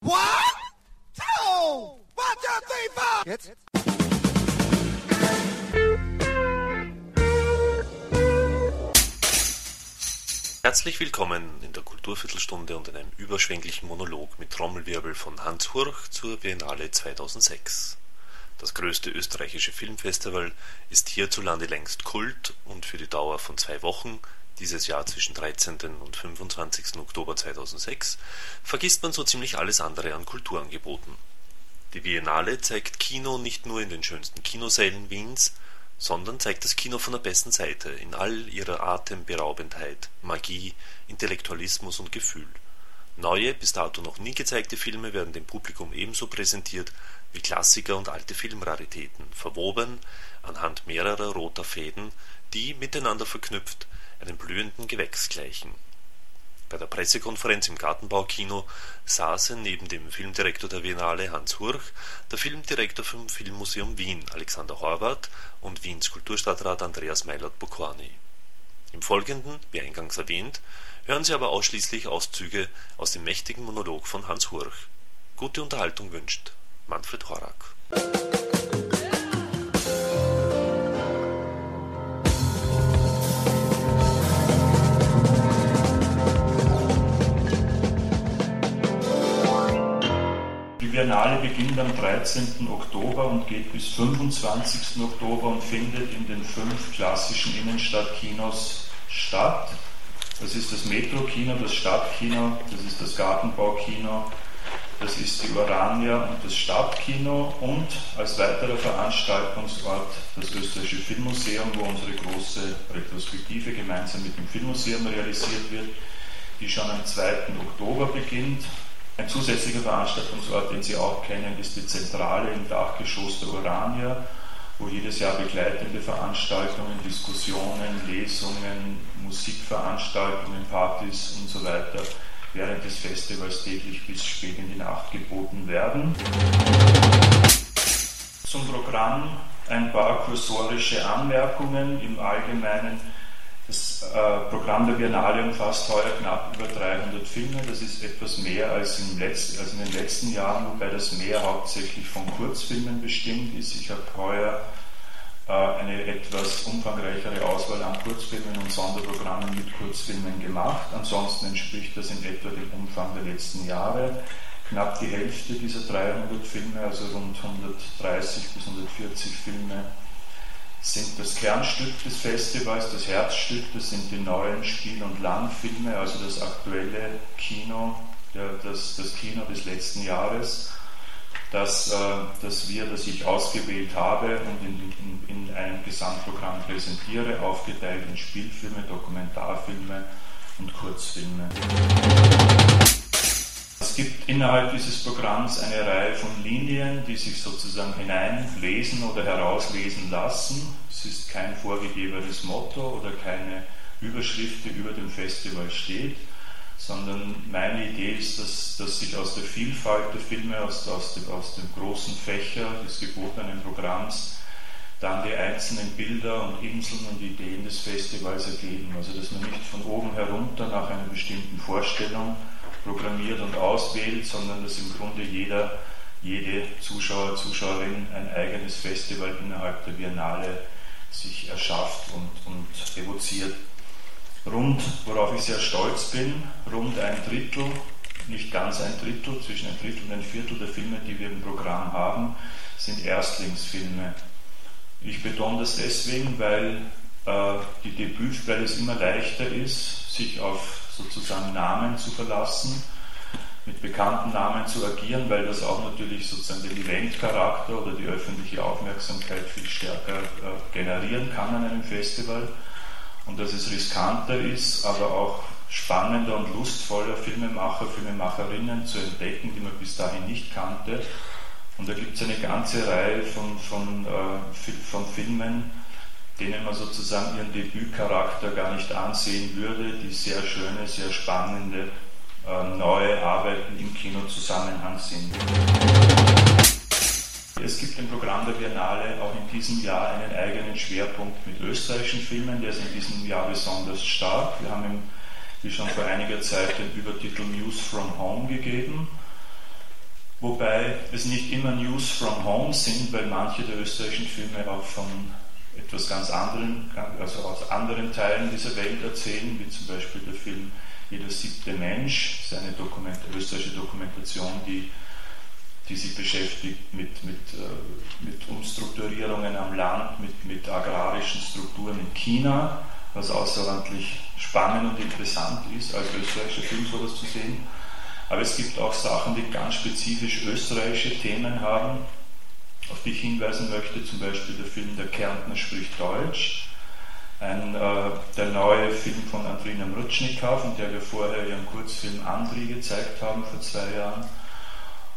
One, two, one, two, three, four. Jetzt? Herzlich willkommen in der Kulturviertelstunde und in einem überschwänglichen Monolog mit Trommelwirbel von Hans Hurch zur Biennale 2006. Das größte österreichische Filmfestival ist hierzulande längst Kult und für die Dauer von zwei Wochen, dieses Jahr zwischen 13. und 25. Oktober 2006, vergisst man so ziemlich alles andere an Kulturangeboten. Die Biennale zeigt Kino nicht nur in den schönsten Kinosälen Wiens, sondern zeigt das Kino von der besten Seite in all ihrer Atemberaubendheit, Magie, Intellektualismus und Gefühl. Neue, bis dato noch nie gezeigte Filme werden dem Publikum ebenso präsentiert wie Klassiker und alte Filmraritäten, verwoben anhand mehrerer roter Fäden, die, miteinander verknüpft, einem blühenden Gewächs gleichen. Bei der Pressekonferenz im Gartenbaukino saßen neben dem Filmdirektor der Biennale Hans Hurch der Filmdirektor vom Filmmuseum Wien Alexander Horvath und Wiens Kulturstadtrat Andreas Meilert-Bokorny. Im Folgenden, wie eingangs erwähnt, hören Sie aber ausschließlich Auszüge aus dem mächtigen Monolog von Hans Hurch. Gute Unterhaltung wünscht Manfred Horak. Die Biennale beginnt am 13. Oktober und geht bis 25. Oktober und findet in den fünf klassischen Innenstadtkinos statt. Das ist das Metro-Kino, das Stadtkino, das ist das Gartenbaukino, das ist die Urania und das Stadtkino und als weiterer Veranstaltungsort das Österreichische Filmmuseum, wo unsere große Retrospektive gemeinsam mit dem Filmmuseum realisiert wird, die schon am 2. Oktober beginnt. Ein zusätzlicher Veranstaltungsort, den Sie auch kennen, ist die Zentrale im Dachgeschoss der Urania, wo jedes Jahr begleitende Veranstaltungen, Diskussionen, Lesungen, Musikveranstaltungen, Partys und so weiter während des Festivals täglich bis spät in die Nacht geboten werden. Zum Programm ein paar kursorische Anmerkungen im Allgemeinen. Das äh, Programm der Biennale umfasst heuer knapp über 300 Filme. Das ist etwas mehr als, Letz-, als in den letzten Jahren, wobei das mehr hauptsächlich von Kurzfilmen bestimmt ist. Ich habe heuer äh, eine etwas umfangreichere Auswahl an Kurzfilmen und Sonderprogrammen mit Kurzfilmen gemacht. Ansonsten entspricht das in etwa dem Umfang der letzten Jahre. Knapp die Hälfte dieser 300 Filme, also rund 130 bis 140 Filme, sind das Kernstück des Festivals, das Herzstück, das sind die neuen Spiel- und Langfilme, also das aktuelle Kino, das, das Kino des letzten Jahres das, äh, das wir, das ich ausgewählt habe und in, in, in einem Gesamtprogramm präsentiere, aufgeteilt in Spielfilme, Dokumentarfilme und Kurzfilme. Es gibt innerhalb dieses Programms eine Reihe von Linien, die sich sozusagen hineinlesen oder herauslesen lassen. Es ist kein vorgegebenes Motto oder keine Überschrift, die über dem Festival steht sondern meine Idee ist, dass, dass sich aus der Vielfalt der Filme, aus, aus, dem, aus dem großen Fächer des gebotenen Programms, dann die einzelnen Bilder und Inseln und Ideen des Festivals ergeben. Also dass man nicht von oben herunter nach einer bestimmten Vorstellung programmiert und auswählt, sondern dass im Grunde jeder, jede Zuschauer, Zuschauerin ein eigenes Festival innerhalb der Biennale sich erschafft und, und evoziert rund, worauf ich sehr stolz bin, rund ein Drittel, nicht ganz ein Drittel, zwischen ein Drittel und ein Viertel der Filme, die wir im Programm haben, sind Erstlingsfilme. Ich betone das deswegen, weil äh, die Debüt, weil es immer leichter ist, sich auf sozusagen Namen zu verlassen, mit bekannten Namen zu agieren, weil das auch natürlich sozusagen den Eventcharakter oder die öffentliche Aufmerksamkeit viel stärker äh, generieren kann an einem Festival und dass es riskanter ist, aber auch spannender und lustvoller Filmemacher, Filmemacherinnen zu entdecken, die man bis dahin nicht kannte. Und da gibt es eine ganze Reihe von, von, äh, von Filmen, denen man sozusagen ihren Debütcharakter gar nicht ansehen würde, die sehr schöne, sehr spannende äh, neue Arbeiten im Kinozusammenhang sind. Es gibt im Programm der Biennale auch in diesem Jahr einen eigenen Schwerpunkt mit österreichischen Filmen, der ist in diesem Jahr besonders stark. Wir haben ihm, wie schon vor einiger Zeit, den Übertitel News from Home gegeben. Wobei es nicht immer News from Home sind, weil manche der österreichischen Filme auch von etwas ganz anderem, also aus anderen Teilen dieser Welt erzählen, wie zum Beispiel der Film Jeder siebte Mensch, das ist eine Dokument, österreichische Dokumentation, die, die sich beschäftigt mit, mit, äh, mit Umstrukturierungen am Land, mit, mit agrarischen Strukturen in China, was außerordentlich spannend und interessant ist, als österreichischer Film sowas zu sehen. Aber es gibt auch Sachen, die ganz spezifisch österreichische Themen haben auf die ich hinweisen möchte, zum Beispiel der Film Der Kärntner spricht Deutsch, ein, äh, der neue Film von Andrina Mrutschnikow, von der wir vorher ihren Kurzfilm Andri gezeigt haben vor zwei Jahren.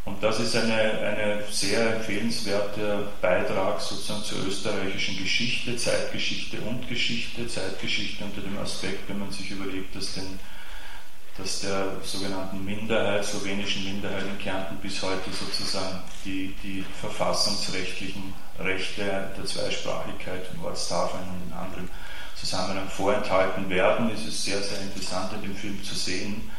Und das ist eine, eine sehr empfehlenswerter Beitrag sozusagen zur österreichischen Geschichte, Zeitgeschichte und Geschichte, Zeitgeschichte unter dem Aspekt, wenn man sich überlegt, dass den dass der sogenannten Minderheit, slowenischen Minderheit in Kärnten bis heute sozusagen die, die verfassungsrechtlichen Rechte der Zweisprachigkeit in Ortstafeln und in anderen Zusammenhang vorenthalten werden. Es ist sehr, sehr interessant in dem Film zu sehen,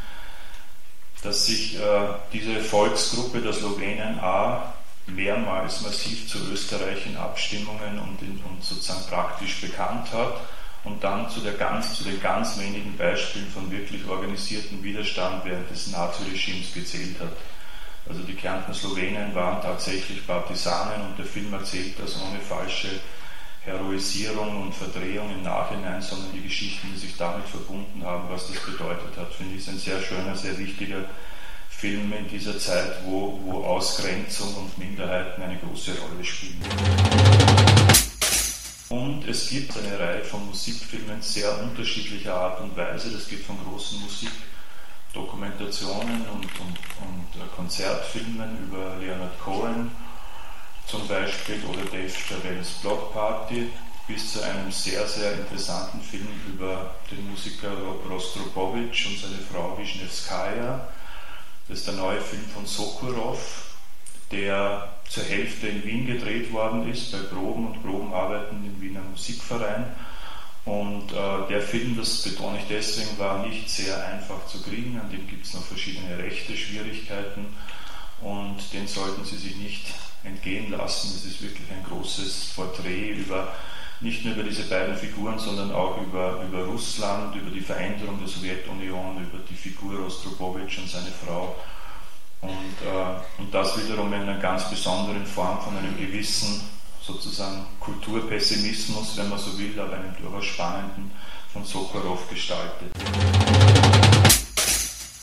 dass sich äh, diese Volksgruppe der Slowenen A mehrmals massiv zu Österreich in Abstimmungen und, in, und sozusagen praktisch bekannt hat und dann zu, ganz, zu, den ganz wenigen Beispielen von wirklich organisierten Widerstand während des Naziregimes gezählt hat. Also die Kärntner Slowenen waren tatsächlich Partisanen und der Film erzählt das ohne falsche Heroisierung und Verdrehung im Nachhinein, sondern die Geschichten, die sich damit verbunden haben, was das bedeutet hat, finde ich, ein sehr schöner, sehr wichtiger Film in dieser Zeit, wo, wo Ausgrenzung und Minderheiten eine große Rolle spielen. Und es gibt eine Reihe von Musikfilmen sehr unterschiedlicher Art und Weise. Das geht von großen Musikdokumentationen und, und, und äh, Konzertfilmen über Leonard Cohen zum Beispiel oder Dave Chappelles Block Party bis zu einem sehr, sehr interessanten Film über den Musiker Rostropowitsch und seine Frau Wisniewskaja. Das ist der neue Film von Sokurov, der zur Hälfte in Wien gedreht worden ist, bei Proben und Probenarbeiten im Wiener Musikverein. Und äh, der Film, das betone ich deswegen, war nicht sehr einfach zu kriegen. An dem gibt es noch verschiedene rechte Schwierigkeiten und den sollten Sie sich nicht entgehen lassen. Es ist wirklich ein großes Porträt über nicht nur über diese beiden Figuren, sondern auch über, über Russland, über die Veränderung der Sowjetunion, über die Figur Rostropowitsch und seine Frau und, äh, und das wiederum in einer ganz besonderen Form von einem gewissen sozusagen Kulturpessimismus, wenn man so will, aber einem durchaus spannenden von Sokorov gestaltet.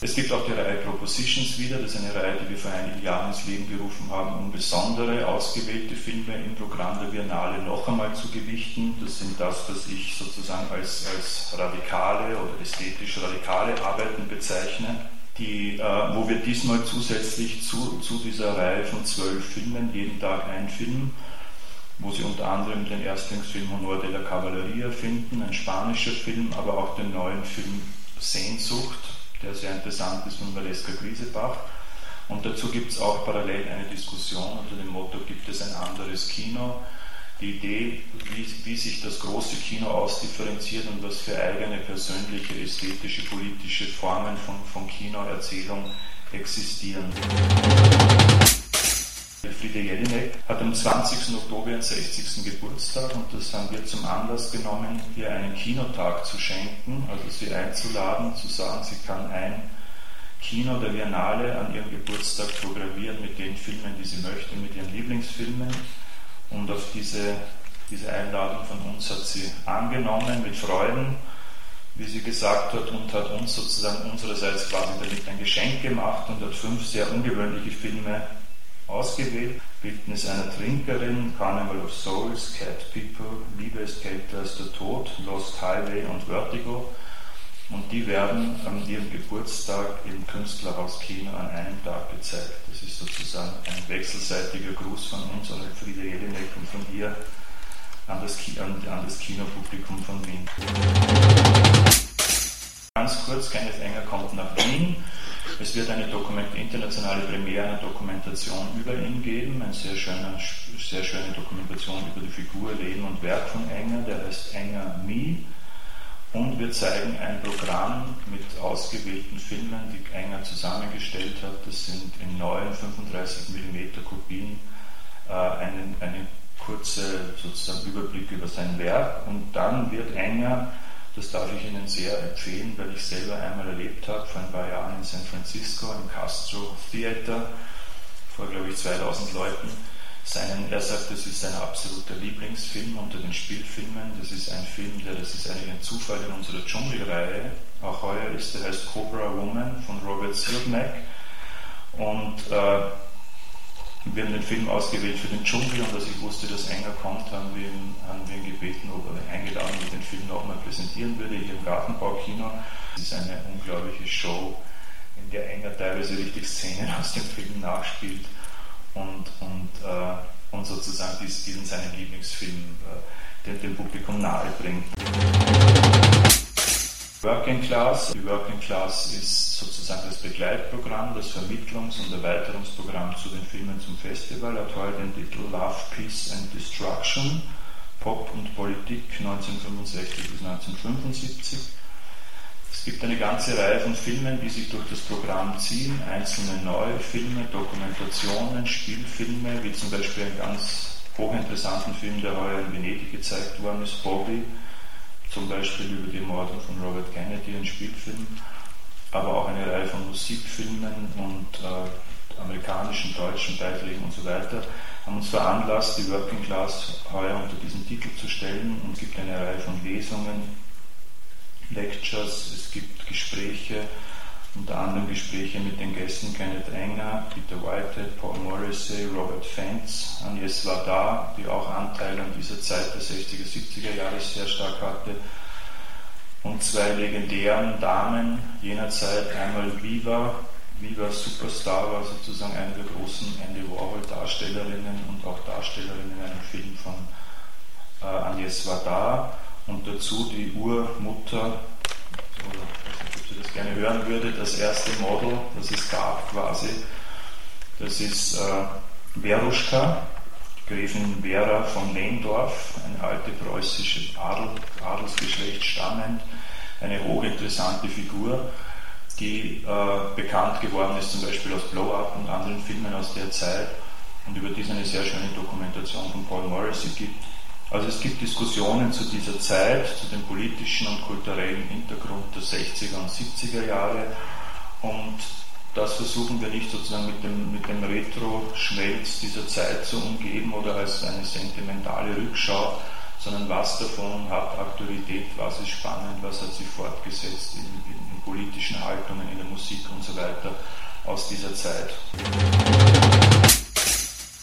Es gibt auch die Reihe Propositions wieder, das ist eine Reihe, die wir vor einigen Jahren ins Leben gerufen haben, um besondere, ausgewählte Filme im Programm der Biennale noch einmal zu gewichten. Das sind das, was ich sozusagen als, als radikale oder ästhetisch radikale Arbeiten bezeichne die, äh, wo wir diesmal zusätzlich zu, zu dieser Reihe von zwölf Filmen, jeden Tag ein Film, wo Sie unter anderem den Erstlingsfilm Honor de la Cavalleria finden, ein spanischer Film, aber auch den neuen Film Sehnsucht, der sehr interessant ist von Valeska Griesebach. Und dazu gibt es auch parallel eine Diskussion unter dem Motto, gibt es ein anderes Kino? Die Idee, wie, wie, sich das große Kino ausdifferenziert und was für eigene persönliche, ästhetische, politische Formen von, von Kinoerzählung existieren. Friede Jelinek hat am 20. Oktober ihren 60. Geburtstag und das haben wir zum Anlass genommen, ihr einen Kinotag zu schenken, also sie einzuladen, zu sagen, sie kann ein Kino der Biennale an ihrem Geburtstag programmieren mit den Filmen, die sie möchte, mit ihren Lieblingsfilmen. Und auf diese, diese Einladung von uns hat sie angenommen mit Freuden, wie sie gesagt hat, und hat uns sozusagen unsererseits quasi damit ein Geschenk gemacht und hat fünf sehr ungewöhnliche Filme ausgewählt. Bildnis einer Trinkerin, Carnival of Souls, Cat People, Liebe ist kälter als der Tod, Lost Highway und Vertigo. Und die werden an ihrem Geburtstag im Künstlerhaus Kino an einem Tag gezeigt. Das ist sozusagen ein wechselseitiger Gruß von uns an Friede Jelinek und von ihr an das, an, an das Kinopublikum von Wien. Ganz kurz, Kenneth Enger kommt nach Wien. Es wird eine Dokument, internationale Premiere einer Dokumentation über ihn geben, eine sehr schöne, sehr schöne Dokumentation über die Figur, Leben und Werk von Enger, der heißt Enger Me Und wir zeigen ein Programm mit ausgewählten Filmen, die Enger zusammengestellt hat. Das sind in neuen 35 mm Kopien äh, einen, einen kurze sozusagen Überblick über sein Werk und dann wird Enger, das darf ich Ihnen sehr empfehlen, weil ich selber einmal erlebt habe, vor ein paar Jahren in San Francisco im Castro Theater, vor glaube ich 2000 Leuten, seinen, er sagt, das ist sein absoluter Lieblingsfilm unter den Spielfilmen. Das ist ein Film, der, das ist eigentlich ein Zufall in unserer Dschungelreihe, auch heuer ist, der heißt Cobra Woman von Robert Siodmak. Und äh, wir haben den Film ausgewählt für den Dschungel und als ich wusste, dass Enger kommt, haben wir ihn, haben wir ihn gebeten oder eingeladen, ob den Film nochmal präsentieren würde hier im Gartenbaukino. Es ist eine unglaubliche Show, in der Enger teilweise richtig Szenen aus dem Film nachspielt und, und, äh, und sozusagen diesen seinen Lieblingsfilm äh, dem, dem Publikum nahe bringt. Working Class. Die Working Class ist sozusagen das Begleitprogramm, das Vermittlungs- und Erweiterungsprogramm zu den Filmen zum Festival. Hat heute den Titel Love, Peace and Destruction, Pop und Politik 1965 bis 1975. Es gibt eine ganze Reihe von Filmen, die sich durch das Programm ziehen, einzelne neue Filme, Dokumentationen, Spielfilme, wie zum Beispiel einen ganz hochinteressanten Film, der heuer in Venedig gezeigt worden ist, Bobby, zum Beispiel über die Morde von Robert Kennedy, ein Spielfilm, aber auch eine Reihe von Musikfilmen und äh, amerikanischen, deutschen Beiträgen und so weiter, haben uns veranlasst, die Working Class heuer unter diesen Titel zu stellen. Und gibt eine Reihe von Lesungen, Lectures, es gibt Gespräche, unter anderem Gespräche mit den Gästen Kenneth Enger, Peter Whitehead, Paul Morrissey, Robert Fentz, Agnes Vardar, die auch Anteil an dieser Zeit der 60er, 70er Jahre sehr stark hatte, und zwei legendären Damen jener Zeit, einmal Viva, Viva Superstar war sozusagen eine der großen Andy Warhol Darstellerinnen und auch Darstellerinnen in einem Film von äh, Agnes Vardar und dazu die Urmutter oder ob Sie das gerne hören würde, das erste Model, das es gab quasi, das ist äh, Veruschka, Gräfin Vera von Lehndorf, eine alte preußische Adel, Adelsgeschlecht stammend, eine hochinteressante Figur, die äh, bekannt geworden ist zum Beispiel aus Blow Up und anderen Filmen aus der Zeit und über die es eine sehr schöne Dokumentation von Paul Morrissey gibt. Also es gibt Diskussionen zu dieser Zeit, zu dem politischen und kulturellen Hintergrund der 60er und 70er Jahre und das versuchen wir nicht sozusagen mit dem, mit dem Retro-Schmelz dieser Zeit zu umgeben oder als eine sentimentale Rückschau, sondern was davon hat Aktualität, was ist spannend, was hat sich fortgesetzt in, in politischen Haltungen, in der Musik und so weiter aus dieser Zeit.